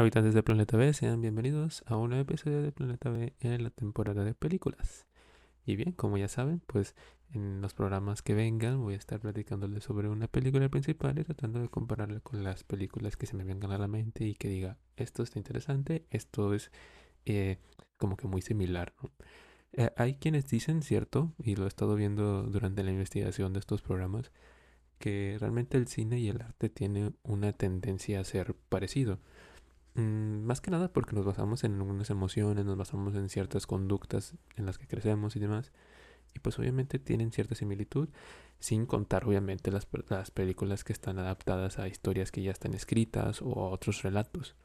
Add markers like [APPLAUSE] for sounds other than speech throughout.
Habitantes de Planeta B, sean bienvenidos a un nuevo episodio de Planeta B en la temporada de películas. Y bien, como ya saben, pues en los programas que vengan voy a estar platicándoles sobre una película principal y tratando de compararla con las películas que se me vengan a la mente y que diga, esto está interesante, esto es eh, como que muy similar. Eh, hay quienes dicen, cierto, y lo he estado viendo durante la investigación de estos programas, que realmente el cine y el arte tienen una tendencia a ser parecido. Mm, más que nada porque nos basamos en algunas emociones, nos basamos en ciertas conductas en las que crecemos y demás. Y pues obviamente tienen cierta similitud, sin contar obviamente las, las películas que están adaptadas a historias que ya están escritas o a otros relatos.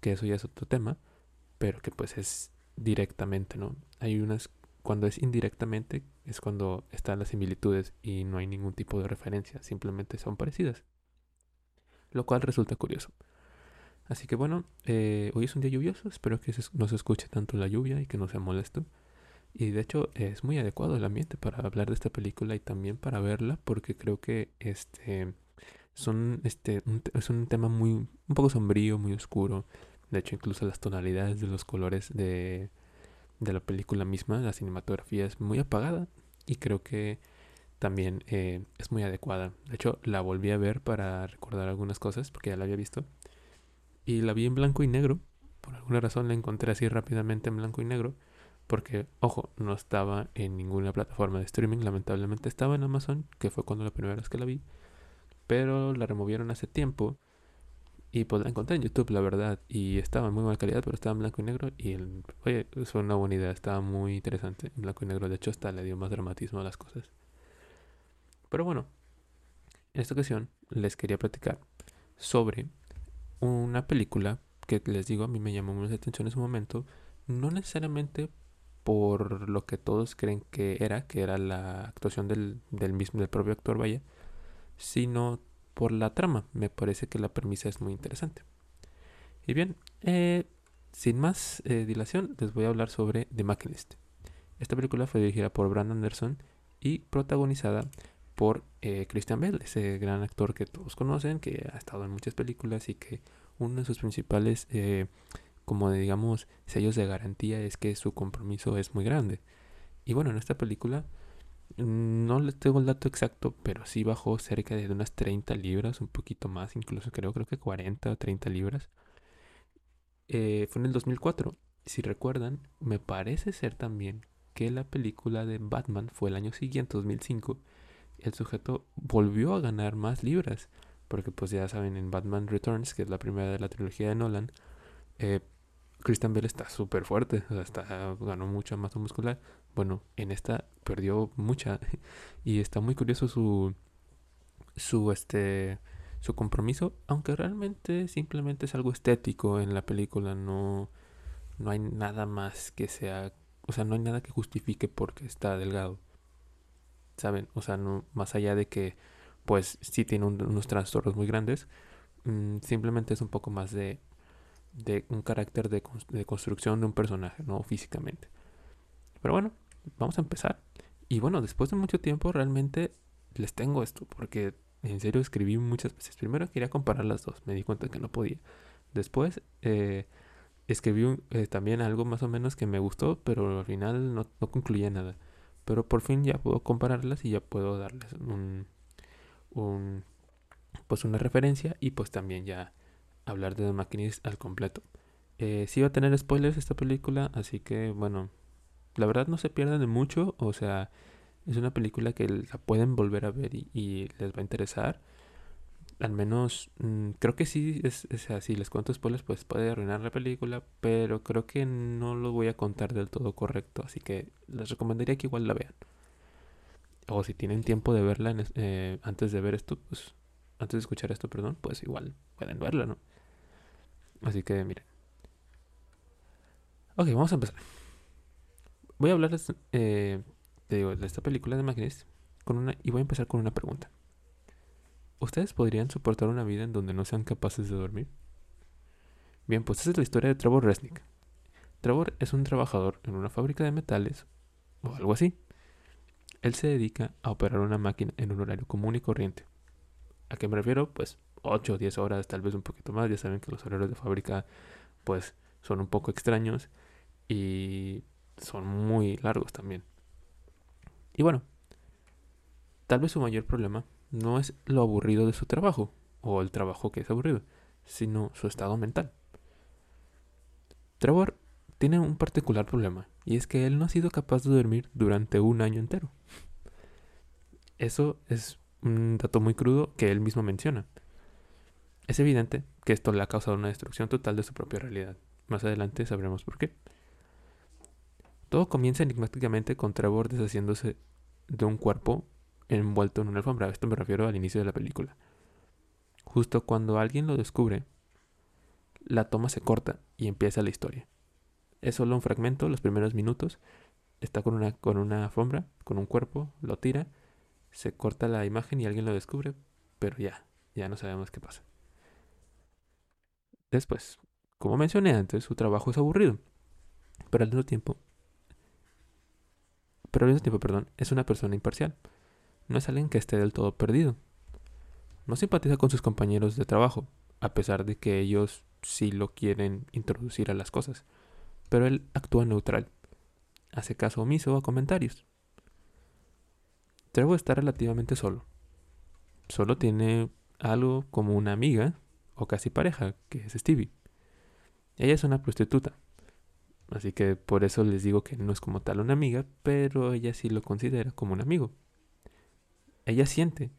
Que eso ya es otro tema, pero que pues es directamente, ¿no? Hay unas, cuando es indirectamente, es cuando están las similitudes y no hay ningún tipo de referencia, simplemente son parecidas. Lo cual resulta curioso. Así que bueno, eh, hoy es un día lluvioso, espero que no se escuche tanto la lluvia y que no sea molesto. Y de hecho es muy adecuado el ambiente para hablar de esta película y también para verla porque creo que este son este es un tema muy un poco sombrío, muy oscuro. De hecho incluso las tonalidades de los colores de, de la película misma, la cinematografía es muy apagada y creo que también eh, es muy adecuada. De hecho la volví a ver para recordar algunas cosas porque ya la había visto y la vi en blanco y negro. Por alguna razón la encontré así rápidamente en blanco y negro. Porque, ojo, no estaba en ninguna plataforma de streaming. Lamentablemente estaba en Amazon, que fue cuando la primera vez que la vi. Pero la removieron hace tiempo. Y pues la encontré en YouTube, la verdad. Y estaba en muy mala calidad, pero estaba en blanco y negro. Y, el, oye, fue una buena idea. Estaba muy interesante en blanco y negro. De hecho, hasta le dio más dramatismo a las cosas. Pero bueno, en esta ocasión les quería platicar sobre una película que les digo a mí me llamó mucha atención en su momento, no necesariamente por lo que todos creen que era, que era la actuación del, del mismo, del propio actor, vaya, sino por la trama. Me parece que la premisa es muy interesante. Y bien, eh, sin más eh, dilación, les voy a hablar sobre The Machinist. Esta película fue dirigida por Brandon Anderson y protagonizada por eh, Christian Bale, ese gran actor que todos conocen, que ha estado en muchas películas y que uno de sus principales, eh, como digamos, sellos de garantía es que su compromiso es muy grande. Y bueno, en esta película mm, no les tengo el dato exacto, pero sí bajó cerca de unas 30 libras, un poquito más, incluso creo, creo que 40 o 30 libras. Eh, fue en el 2004. Si recuerdan, me parece ser también que la película de Batman fue el año siguiente, 2005 el sujeto volvió a ganar más libras. Porque pues ya saben, en Batman Returns, que es la primera de la trilogía de Nolan, eh, Christian Bale está súper fuerte, o sea, está, ganó mucha masa muscular. Bueno, en esta perdió mucha [LAUGHS] y está muy curioso su su este su compromiso, aunque realmente simplemente es algo estético en la película, no no hay nada más que sea, o sea, no hay nada que justifique porque está delgado. ¿Saben? O sea, no, más allá de que, pues, sí tiene unos trastornos muy grandes, mm, simplemente es un poco más de, de un carácter de, de, construcción de un personaje, ¿no? Físicamente. Pero bueno, vamos a empezar. Y bueno, después de mucho tiempo realmente les tengo esto, porque en serio escribí muchas veces. Primero quería comparar las dos, me di cuenta que no podía. Después eh, escribí eh, también algo más o menos que me gustó, pero al final no, no concluía nada. Pero por fin ya puedo compararlas y ya puedo darles un, un pues una referencia y pues también ya hablar de The Machinist al completo. Eh, sí va a tener spoilers esta película, así que bueno, la verdad no se pierdan de mucho, o sea, es una película que la pueden volver a ver y les va a interesar al menos mm, creo que sí, es, si les cuento spoilers pues puede arruinar la película, pero creo que no lo voy a contar del todo correcto, así que les recomendaría que igual la vean. O si tienen tiempo de verla eh, antes de ver esto, pues antes de escuchar esto, perdón, pues igual pueden verla, ¿no? Así que miren. Ok, vamos a empezar. Voy a hablarles eh, de, de esta película de Magnus con una, y voy a empezar con una pregunta. ¿Ustedes podrían soportar una vida en donde no sean capaces de dormir? Bien, pues esa es la historia de Trevor Resnick. Trevor es un trabajador en una fábrica de metales o algo así. Él se dedica a operar una máquina en un horario común y corriente. ¿A qué me refiero? Pues 8 o 10 horas, tal vez un poquito más. Ya saben que los horarios de fábrica pues son un poco extraños y son muy largos también. Y bueno, tal vez su mayor problema no es lo aburrido de su trabajo o el trabajo que es aburrido, sino su estado mental. Trevor tiene un particular problema y es que él no ha sido capaz de dormir durante un año entero. Eso es un dato muy crudo que él mismo menciona. Es evidente que esto le ha causado una destrucción total de su propia realidad. Más adelante sabremos por qué. Todo comienza enigmáticamente con Trevor deshaciéndose de un cuerpo envuelto en una alfombra. Esto me refiero al inicio de la película. Justo cuando alguien lo descubre, la toma se corta y empieza la historia. Es solo un fragmento, los primeros minutos. Está con una, con una alfombra, con un cuerpo, lo tira, se corta la imagen y alguien lo descubre, pero ya, ya no sabemos qué pasa. Después, como mencioné antes, su trabajo es aburrido, pero al mismo tiempo, pero al mismo tiempo, perdón, es una persona imparcial. No es alguien que esté del todo perdido. No simpatiza con sus compañeros de trabajo, a pesar de que ellos sí lo quieren introducir a las cosas, pero él actúa neutral. Hace caso omiso a comentarios. Trevor está relativamente solo. Solo tiene algo como una amiga o casi pareja, que es Stevie. Ella es una prostituta. Así que por eso les digo que no es como tal una amiga, pero ella sí lo considera como un amigo. Ella siente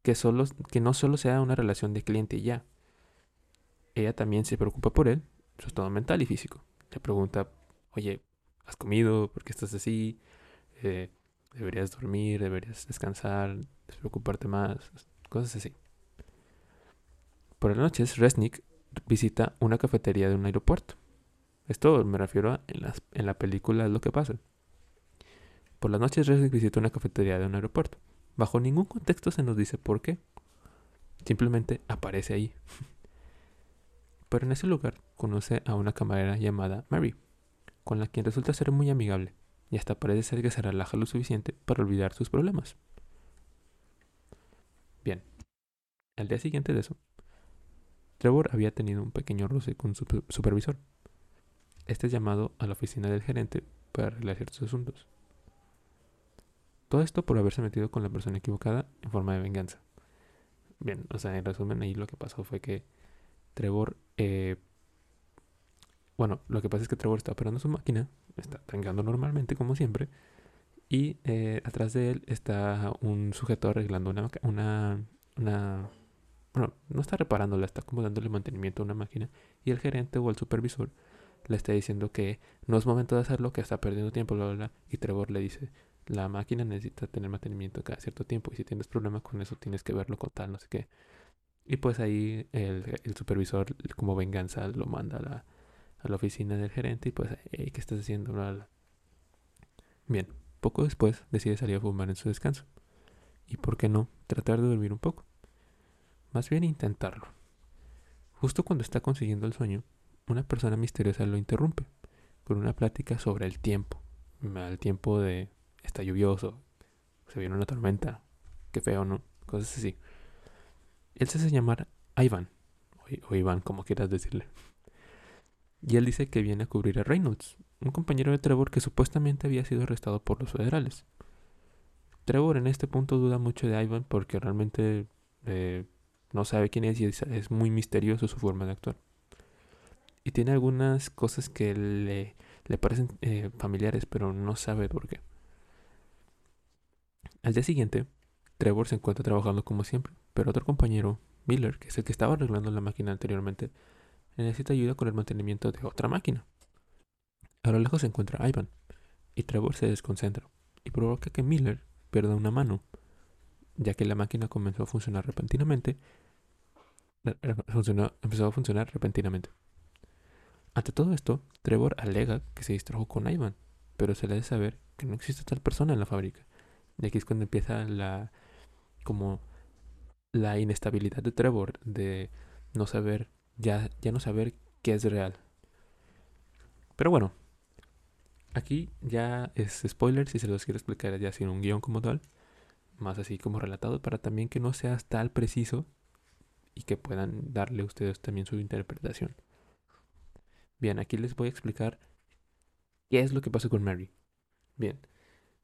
que, solo, que no solo sea una relación de cliente ya. Ella también se preocupa por él, su estado mental y físico. Le pregunta, oye, ¿has comido? ¿Por qué estás así? Eh, deberías dormir, deberías descansar, despreocuparte más, cosas así. Por las noches, Resnick visita una cafetería de un aeropuerto. Esto me refiero a en, en la película lo que pasa. Por las noches, Resnick visita una cafetería de un aeropuerto. Bajo ningún contexto se nos dice por qué. Simplemente aparece ahí. [LAUGHS] Pero en ese lugar conoce a una camarera llamada Mary, con la quien resulta ser muy amigable y hasta parece ser que se relaja lo suficiente para olvidar sus problemas. Bien, al día siguiente de eso, Trevor había tenido un pequeño roce con su supervisor. Este es llamado a la oficina del gerente para arreglar ciertos asuntos. Todo esto por haberse metido con la persona equivocada en forma de venganza. Bien, o sea, en resumen, ahí lo que pasó fue que Trevor. Eh, bueno, lo que pasa es que Trevor está operando su máquina, está tangando normalmente, como siempre, y eh, atrás de él está un sujeto arreglando una, una, una bueno, no está reparándola, está como dándole mantenimiento a una máquina y el gerente o el supervisor le está diciendo que no es momento de hacerlo, que está perdiendo tiempo, bla, bla, bla. Y Trevor le dice, la máquina necesita tener mantenimiento cada cierto tiempo y si tienes problemas con eso tienes que verlo con tal, no sé qué. Y pues ahí el, supervisor como venganza lo manda a la, a la oficina del gerente y pues, ¿qué estás haciendo? Bien, poco después decide salir a fumar en su descanso. ¿Y por qué no? Tratar de dormir un poco. Más bien intentarlo. Justo cuando está consiguiendo el sueño, una persona misteriosa lo interrumpe con una plática sobre el tiempo. El tiempo de está lluvioso, se viene una tormenta, qué feo, ¿no? Cosas así. Él se hace llamar Ivan, o, Iván, como quieras decirle. Y él dice que viene a cubrir a Reynolds, un compañero de Trevor que supuestamente había sido arrestado por los federales. Trevor en este punto duda mucho de Ivan porque realmente eh, no sabe quién es y es, muy misterioso su forma de actuar. Y tiene algunas cosas que le, le parecen eh, familiares, pero no sabe por qué. Al día siguiente, Trevor se encuentra trabajando como siempre, pero otro compañero, Miller, que es el que estaba arreglando la máquina anteriormente, necesita ayuda con el mantenimiento de otra máquina. A lo lejos se encuentra Ivan, y Trevor se desconcentra, y provoca que Miller pierda una mano, ya que la máquina comenzó a funcionar repentinamente empezó a funcionar repentinamente. Ante todo esto, Trevor alega que se distrajo con Ivan, pero se le debe saber que no existe tal persona en la fábrica. Y aquí es cuando empieza la como la inestabilidad de Trevor de no saber ya ya no saber qué es real. Pero bueno, aquí ya es spoiler si se los quiero explicar ya sin un guion como tal, más así como relatado para también que no seas tal preciso y que puedan darle a ustedes también su interpretación. Bien, aquí les voy a explicar qué es lo que pasa con Mary. Bien,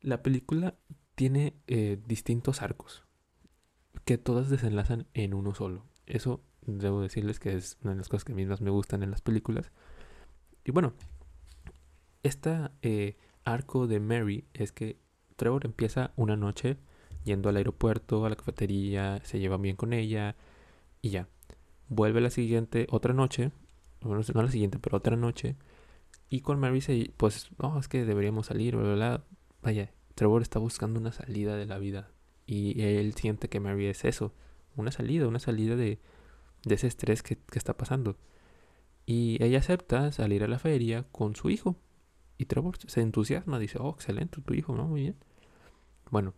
la película tiene eh, distintos arcos que todas desenlazan en uno solo. Eso debo decirles que es una de las cosas que a mí más me gustan en las películas. Y bueno, este arco de Mary es que Trevor empieza una noche yendo al aeropuerto, a la cafetería, se lleva bien con ella y ya. Vuelve la siguiente, otra noche, bueno, no la siguiente, pero otra noche. Y con Mary se, pues, no, es que deberíamos salir, bla, bla, bla. Vaya, Trevor está buscando una salida de la vida. Y él siente que Mary es eso, una salida, una salida de, de ese estrés que, está pasando. Y ella acepta salir a la feria con su hijo. Y Trevor se entusiasma, dice, oh, excelente, tu hijo, ¿no? Muy bien. Bueno,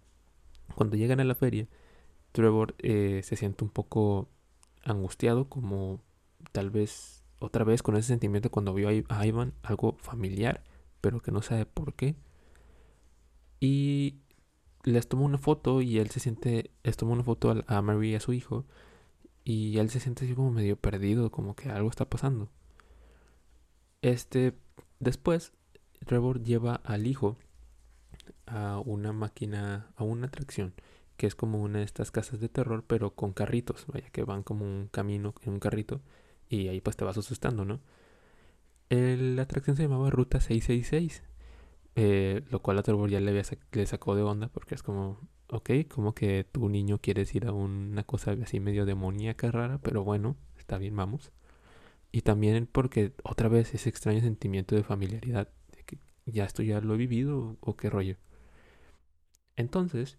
cuando llegan a la feria, Trevor eh, se siente un poco angustiado, como tal vez otra vez con ese sentimiento cuando vio a Ivan algo familiar, pero que no sabe por qué. Y les toma una foto y él se siente, les toma una foto a Mary y a su hijo y él se siente así como medio perdido, como que algo está pasando. Este, después, Trevor lleva al hijo a una máquina, a una atracción, que es como una de estas casas de terror, pero con carritos, vaya, que van como un camino en un carrito y ahí pues te vas asustando, ¿no? la atracción se llamaba Ruta 666, eh, lo cual a Trevor ya le, le sacó de onda porque es como, ok, como que tu niño quieres ir a una cosa así medio demoníaca rara, pero bueno, está bien, vamos. Y también porque otra vez ese extraño sentimiento de familiaridad, de que ya esto ya lo he vivido o qué rollo. Entonces,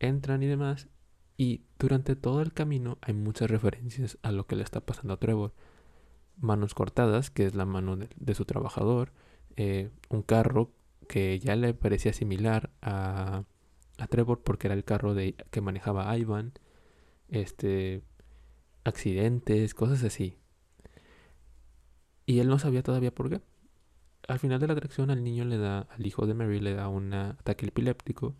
entran y demás, y durante todo el camino hay muchas referencias a lo que le está pasando a Trevor. Manos cortadas, que es la mano de, su trabajador, eh, un carro que ya le parecía similar a, a Trevor porque era el carro de, que manejaba Ivan, este, accidentes, cosas así. Y él no sabía todavía por qué. Al final de la atracción al niño le da, al hijo de Mary le da un ataque epiléptico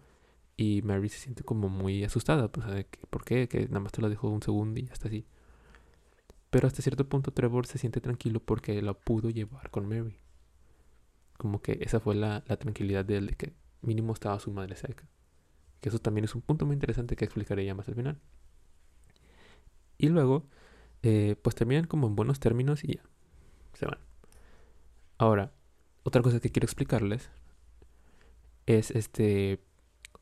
y Mary se siente como muy asustada, pues, ¿por qué? Que nada más te lo dejó un segundo y ya está así. Pero hasta cierto punto Trevor se siente tranquilo porque lo pudo llevar con Mary. Como que esa fue la, tranquilidad de él, de que mínimo estaba su madre cerca. Que eso también es un punto muy interesante que explicaré ya más al final. Y luego, eh, pues terminan como en buenos términos y ya se van. Ahora, otra cosa que quiero explicarles es este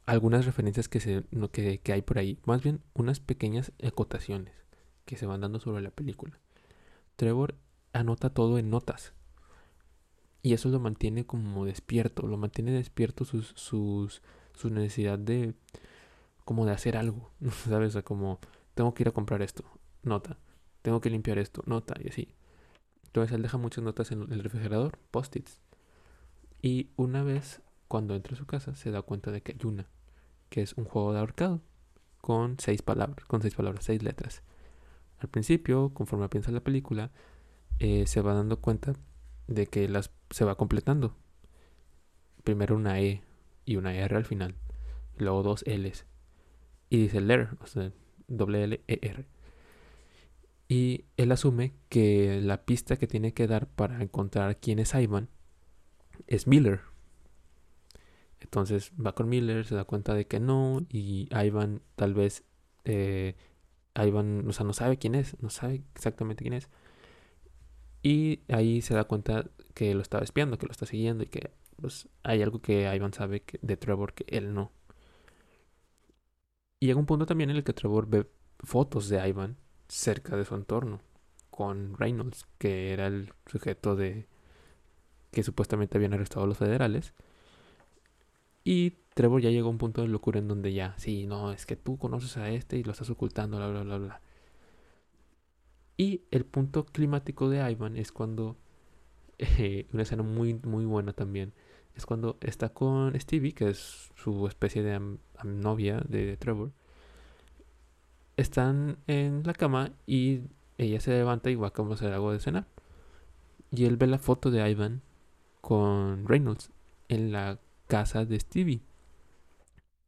algunas referencias que, se, que, que hay por ahí. Más bien unas pequeñas acotaciones que se van dando sobre la película. Trevor anota todo en notas. Y eso lo mantiene como despierto. Lo mantiene despierto sus, sus, su necesidad de como de hacer algo. [LAUGHS] ¿Sabes? como tengo que ir a comprar esto. Nota. Tengo que limpiar esto. Nota. Y así. Entonces él deja muchas notas en el refrigerador, post-its. Y una vez, cuando entra a su casa, se da cuenta de que hay una, que es un juego de ahorcado, con seis palabras, con seis palabras, seis letras. Al principio, conforme piensa la película, eh, se va dando cuenta de que las se va completando. Primero una E y una R al final. Luego dos L's. Y dice letter, o sea, doble L E R. Y él asume que la pista que tiene que dar para encontrar quién es Ivan es Miller. Entonces va con Miller, se da cuenta de que no, y Ivan tal vez, eh, Ivan, o sea, no sabe quién es, no sabe exactamente quién es. Y ahí se da cuenta que lo está espiando, que lo está siguiendo y que pues, hay algo que Ivan sabe de Trevor que él no. Y llega un punto también en el que Trevor ve fotos de Ivan cerca de su entorno con Reynolds, que era el sujeto de que supuestamente habían arrestado a los federales. Y Trevor ya llegó a un punto de locura en donde ya, sí, no, es que tú conoces a este y lo estás ocultando, bla, bla, bla, bla. Y el punto climático de Ivan es cuando, eh, una escena muy, muy buena también, es cuando está con Stevie, que es su especie de novia de Trevor, están en la cama y ella se levanta y va a hacer algo de cenar. Y él ve la foto de Ivan con Reynolds en la casa de Stevie.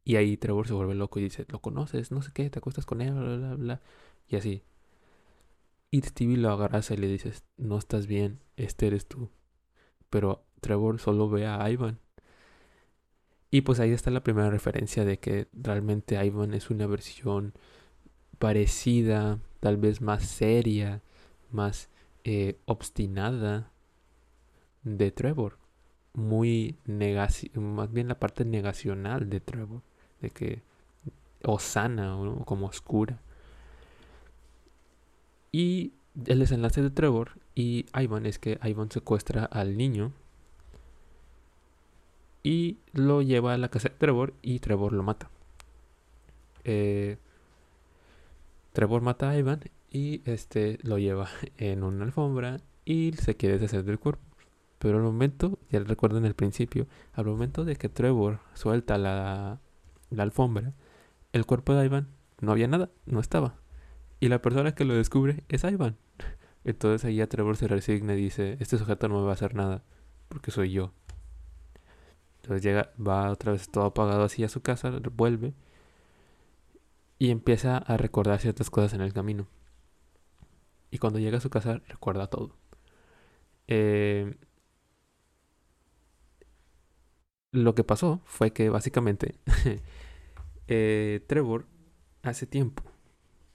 Y ahí Trevor se vuelve loco y dice, ¿lo conoces? No sé qué, te acuestas con él, bla, bla, bla. Y así. Y Stevie lo agarras y le dices, no estás bien, este eres tú. Pero Trevor solo ve a Ivan. Y pues ahí está la primera referencia de que realmente Ivan es una versión parecida, tal vez más seria, más eh, obstinada de Trevor. Muy más bien la parte negacional de Trevor, de que o sana o como oscura. Y el desenlace de Trevor y Ivan es que Ivan secuestra al niño y lo lleva a la casa de Trevor y Trevor lo mata. Eh, Trevor mata a Ivan y este lo lleva [LAUGHS] en una alfombra y se quiere deshacer del cuerpo. Pero al momento, ya recuerdan el principio, al momento de que Trevor suelta la, la alfombra, el cuerpo de Ivan no había nada, no estaba. Y la persona que lo descubre es Ivan. [LAUGHS] Entonces ahí a Trevor se resigna y dice, este sujeto no me va a hacer nada, porque soy yo. Entonces llega, va otra vez todo apagado así a su casa, vuelve y empieza a recordar ciertas cosas en el camino. Y cuando llega a su casa recuerda todo. Eh, lo que pasó fue que básicamente [LAUGHS] eh, Trevor hace tiempo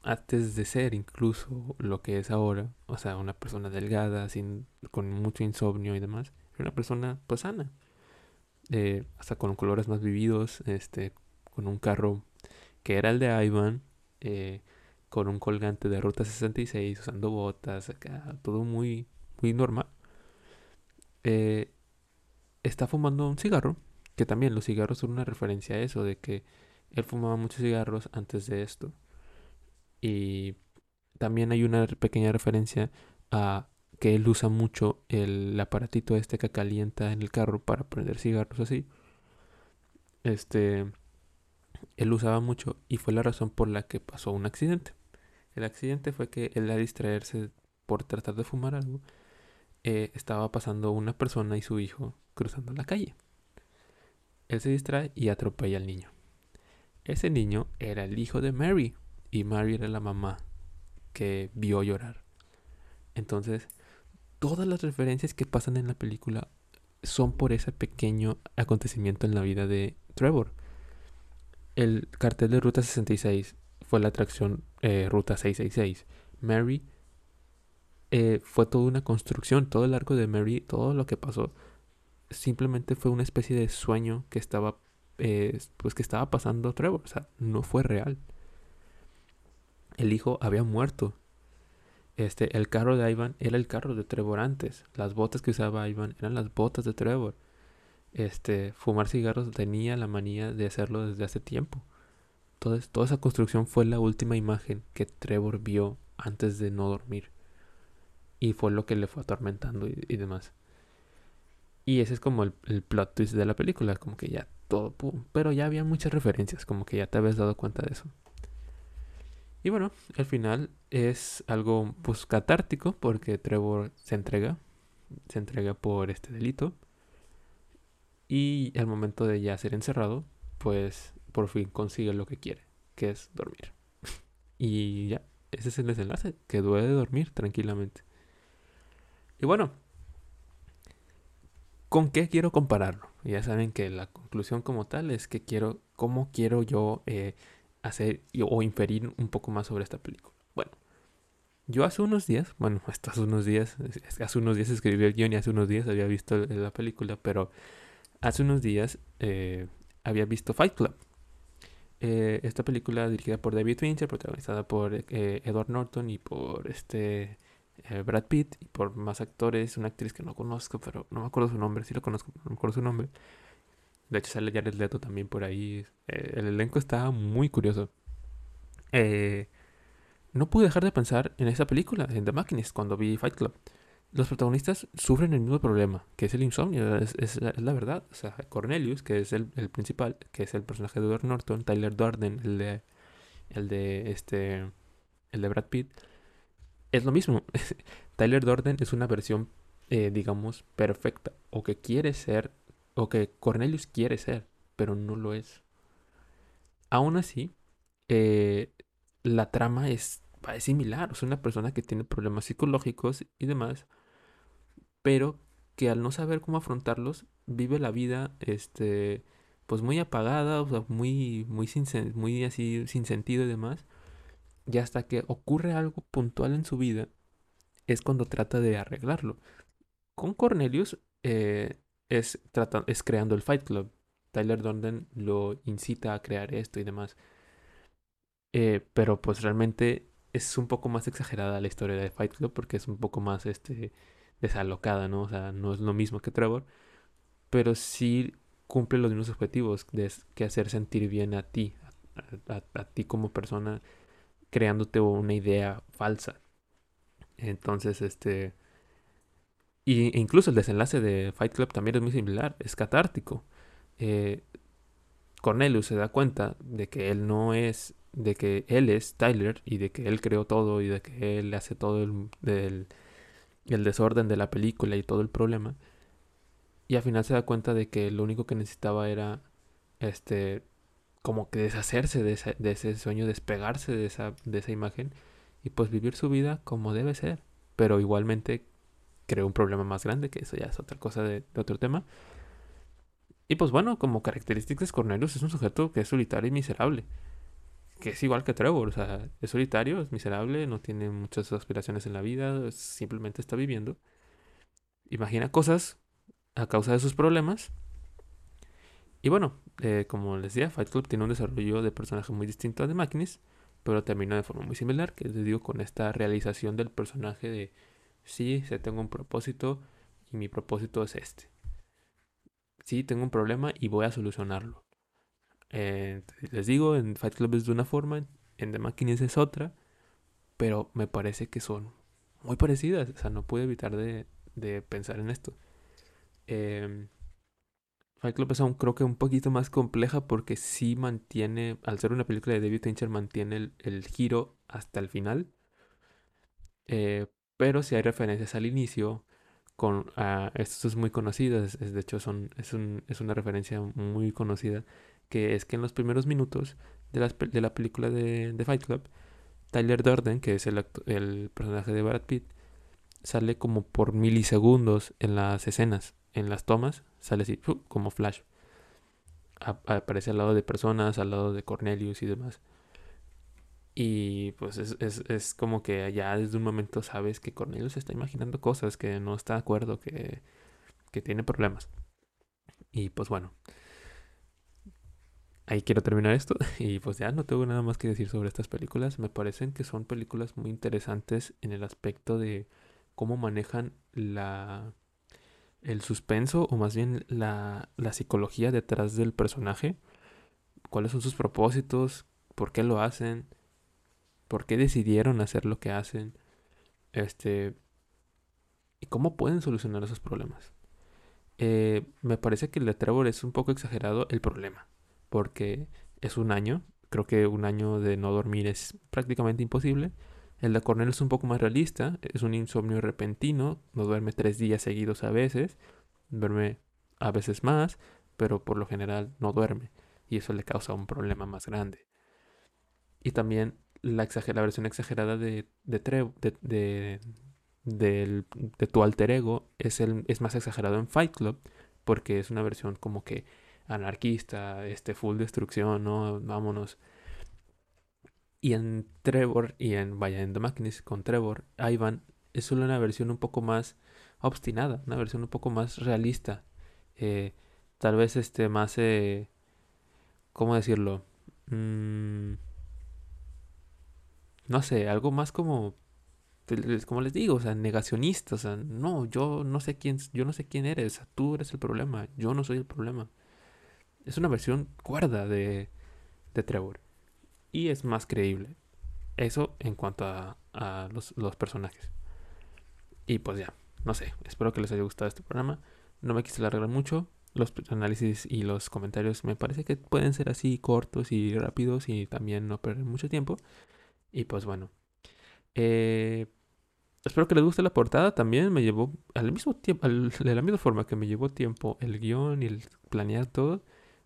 antes de ser incluso lo que es ahora, o sea, una persona delgada, sin, con mucho insomnio y demás, era una persona pues sana, eh, hasta con colores más vividos, este, con un carro que era el de Ivan, eh, con un colgante de Ruta 66, usando botas, acá, todo muy, muy normal. Eh, está fumando un cigarro, que también los cigarros son una referencia a eso, de que él fumaba muchos cigarros antes de esto. Y también hay una pequeña referencia a que él usa mucho el aparatito este que calienta en el carro para prender cigarros así. Este, él usaba mucho y fue la razón por la que pasó un accidente. El accidente fue que él a distraerse por tratar de fumar algo, eh, estaba pasando una persona y su hijo cruzando la calle. Él se distrae y atropella al niño. Ese niño era el hijo de Mary, y Mary era la mamá que vio llorar. Entonces, todas las referencias que pasan en la película son por ese pequeño acontecimiento en la vida de Trevor. El cartel de Ruta 66 fue la atracción eh, Ruta 666. Mary eh, fue toda una construcción, todo el arco de Mary, todo lo que pasó, simplemente fue una especie de sueño que estaba, eh, pues que estaba pasando Trevor, o sea, no fue real el hijo había muerto. Este, el carro de Ivan era el carro de Trevor antes. Las botas que usaba Ivan eran las botas de Trevor. Este, fumar cigarros tenía la manía de hacerlo desde hace tiempo. Entonces, toda esa construcción fue la última imagen que Trevor vio antes de no dormir. Y fue lo que le fue atormentando y, demás. Y ese es como el, el, plot twist de la película, como que ya todo, pum. Pero ya había muchas referencias, como que ya te habías dado cuenta de eso. Y bueno, el final es algo pues catártico porque Trevor se entrega, se entrega por este delito. Y al momento de ya ser encerrado, pues por fin consigue lo que quiere, que es dormir. [LAUGHS] y ya, ese es el desenlace, que duele dormir tranquilamente. Y bueno, ¿con qué quiero compararlo? Ya saben que la conclusión como tal es que quiero, ¿cómo quiero yo eh, hacer o inferir un poco más sobre esta película. Bueno, yo hace unos días, bueno, [LAUGHS] hasta hace unos días, hace unos días escribí el guion y hace unos días había visto la película, pero hace unos días eh, había visto Fight Club. Eh, esta película dirigida por David Fincher, protagonizada por eh, Edward Norton y por este Brad Pitt y por más actores, una actriz que no conozco, pero no me acuerdo su nombre, sí lo conozco, no me acuerdo su nombre. De hecho sale Jared Leto también por ahí. Eh, el elenco está muy curioso. Eh, no pude dejar de pensar en esa película, en The Machinist, cuando vi Fight Club. Los protagonistas sufren el mismo problema, que es el insomnio, es, la, verdad. O sea, Cornelius, que es el, principal, que es el personaje de Edward Norton, Tyler Durden, el de, el de este, el de Brad Pitt, es lo mismo. [LAUGHS] Tyler Durden es una versión, eh, digamos, perfecta, o que quiere ser o que Cornelius quiere ser, pero no lo es. Aún así, eh, la trama es es similar. Es una persona que tiene problemas psicológicos y demás, pero que al no saber cómo afrontarlos, vive la vida, este, pues muy apagada, o sea, muy, muy, sin, muy así, sin sentido y demás. Y hasta que ocurre algo puntual en su vida, es cuando trata de arreglarlo. Con Cornelius eh, es, es creando el Fight Club. Tyler Durden lo incita a crear esto y demás. Eh, pero pues realmente es un poco más exagerada la historia de Fight Club porque es un poco más este desalocada, ¿no? O sea, no es lo mismo que Trevor, pero sí cumple los mismos objetivos de que hacer sentir bien a ti, a, ti como persona, creándote una idea falsa. Entonces, este... Y, e incluso el desenlace de Fight Club también es muy similar, es catártico. Eh, Cornelius se da cuenta de que él no es, de que él es Tyler y de que él creó todo y de que él hace todo el, el desorden de la película y todo el problema. Y al final se da cuenta de que lo único que necesitaba era, este, como que deshacerse de ese, de ese sueño, despegarse de esa, de esa imagen y pues vivir su vida como debe ser. Pero igualmente creó un problema más grande, que eso ya es otra cosa de, otro tema. Y pues bueno, como características, Cornelius es un sujeto que es solitario y miserable. Que es igual que Trevor, o sea, es solitario, es miserable, no tiene muchas aspiraciones en la vida, simplemente está viviendo. Imagina cosas a causa de sus problemas. Y bueno, eh, como les decía, Fight Club tiene un desarrollo de personaje muy distinto a de Máquinas, pero termina de forma muy similar, que les digo, con esta realización del personaje de, sí, se tengo un propósito y mi propósito es este. Sí, tengo un problema y voy a solucionarlo. Eh, les digo, en Fight Club es de una forma, en The Máquinas es otra, pero me parece que son muy parecidas, o sea, no pude evitar de, de pensar en esto. Eh, Fight Club es aún creo que un poquito más compleja porque sí mantiene, al ser una película de David Fincher, mantiene el, giro hasta el final. Eh, pero si hay referencias al inicio, con uh, esto es muy conocido, es, de hecho son, es, un, es, una referencia muy conocida, que es que en los primeros minutos de, de la película de, de, Fight Club, Tyler Durden, que es el, el personaje de Brad Pitt, sale como por milisegundos en las escenas en las tomas sale así, como flash. aparece al lado de personas, al lado de Cornelius y demás. Y pues es, es, como que ya desde un momento sabes que Cornelius está imaginando cosas, que no está de acuerdo, que, que tiene problemas. Y pues bueno, ahí quiero terminar esto. [LAUGHS] Y pues ya no tengo nada más que decir sobre estas películas. Me parecen que son películas muy interesantes en el aspecto de cómo manejan la el suspenso o más bien la, psicología detrás del personaje. ¿Cuáles son sus propósitos? ¿Por qué lo hacen? ¿Por qué decidieron hacer lo que hacen? Este. ¿Y cómo pueden solucionar esos problemas? Eh, me parece que el de Trevor es un poco exagerado el problema. Porque es un año. Creo que un año de no dormir es prácticamente imposible. El de Cornell es un poco más realista, es un insomnio repentino, no duerme tres días seguidos a veces, duerme a veces más, pero por lo general no duerme y eso le causa un problema más grande. Y también la, versión exagerada de, de, de, tu alter ego es, el, es más exagerado en Fight Club porque es una versión como que anarquista, este full destrucción, ¿no? Vámonos y en Trevor, y en, vaya, en The con Trevor, Ivan es solo una versión un poco más obstinada, una versión un poco más realista. Eh, tal vez este más, eh, ¿cómo decirlo? Mm, no sé, algo más como, como les digo, o sea, negacionista, o sea, no, yo no sé quién, yo no sé quién eres, tú eres el problema, yo no soy el problema. Es una versión cuerda de, de Trevor y es más creíble. Eso en cuanto a, los, personajes. Y pues ya, no sé, espero que les haya gustado este programa. No me quise alargar mucho. Los análisis y los comentarios me parece que pueden ser así cortos y rápidos y también no perder mucho tiempo. Y pues bueno. Eh, espero que les guste la portada. También me llevó al mismo tiempo, [LAUGHS] de la misma forma que me llevó tiempo el guion y el planear todo,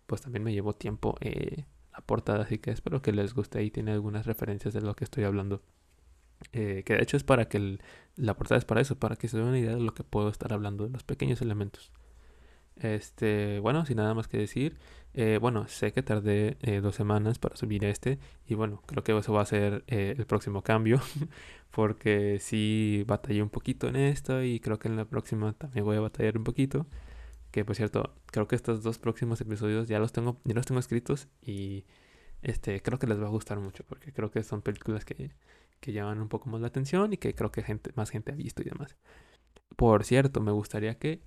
pues también me llevó tiempo eh, portada, así que espero que les guste y tiene algunas referencias de lo que estoy hablando. Eh, que de hecho es para que la portada es para eso, para que se den una idea de lo que puedo estar hablando de los pequeños elementos. Este, bueno, sin nada más que decir. Eh, bueno, sé que tardé eh, dos semanas para subir este. Y bueno, creo que eso va a ser eh, el próximo cambio. [LAUGHS] porque sí batallé un poquito en esto. Y creo que en la próxima también voy a batallar un poquito. Que por cierto, creo que estos dos próximos episodios ya los tengo, ya los tengo escritos. Y este, creo que les va a gustar mucho. Porque creo que son películas que, que llaman un poco más la atención. Y que creo que gente, más gente ha visto y demás. Por cierto, me gustaría que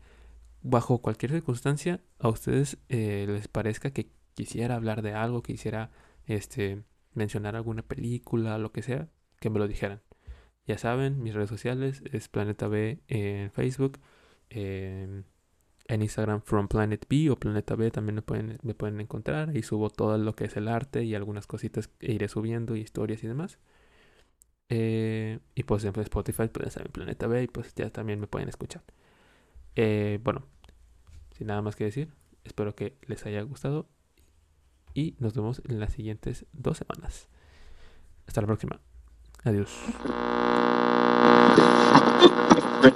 bajo cualquier circunstancia a ustedes eh, les parezca que quisiera hablar de algo, quisiera este, mencionar alguna película, lo que sea, que me lo dijeran. Ya saben, mis redes sociales es Planeta B en Facebook, en Instagram From Planet B o Planeta B también me pueden, me pueden encontrar. Ahí subo todo lo que es el arte y algunas cositas que iré subiendo, historias y demás. Eh, y pues en Spotify pueden saber Planeta B y pues ya también me pueden escuchar. Eh, bueno, sin nada más que decir, espero que les haya gustado y nos vemos en las siguientes dos semanas. Hasta la próxima. Adiós. [LAUGHS]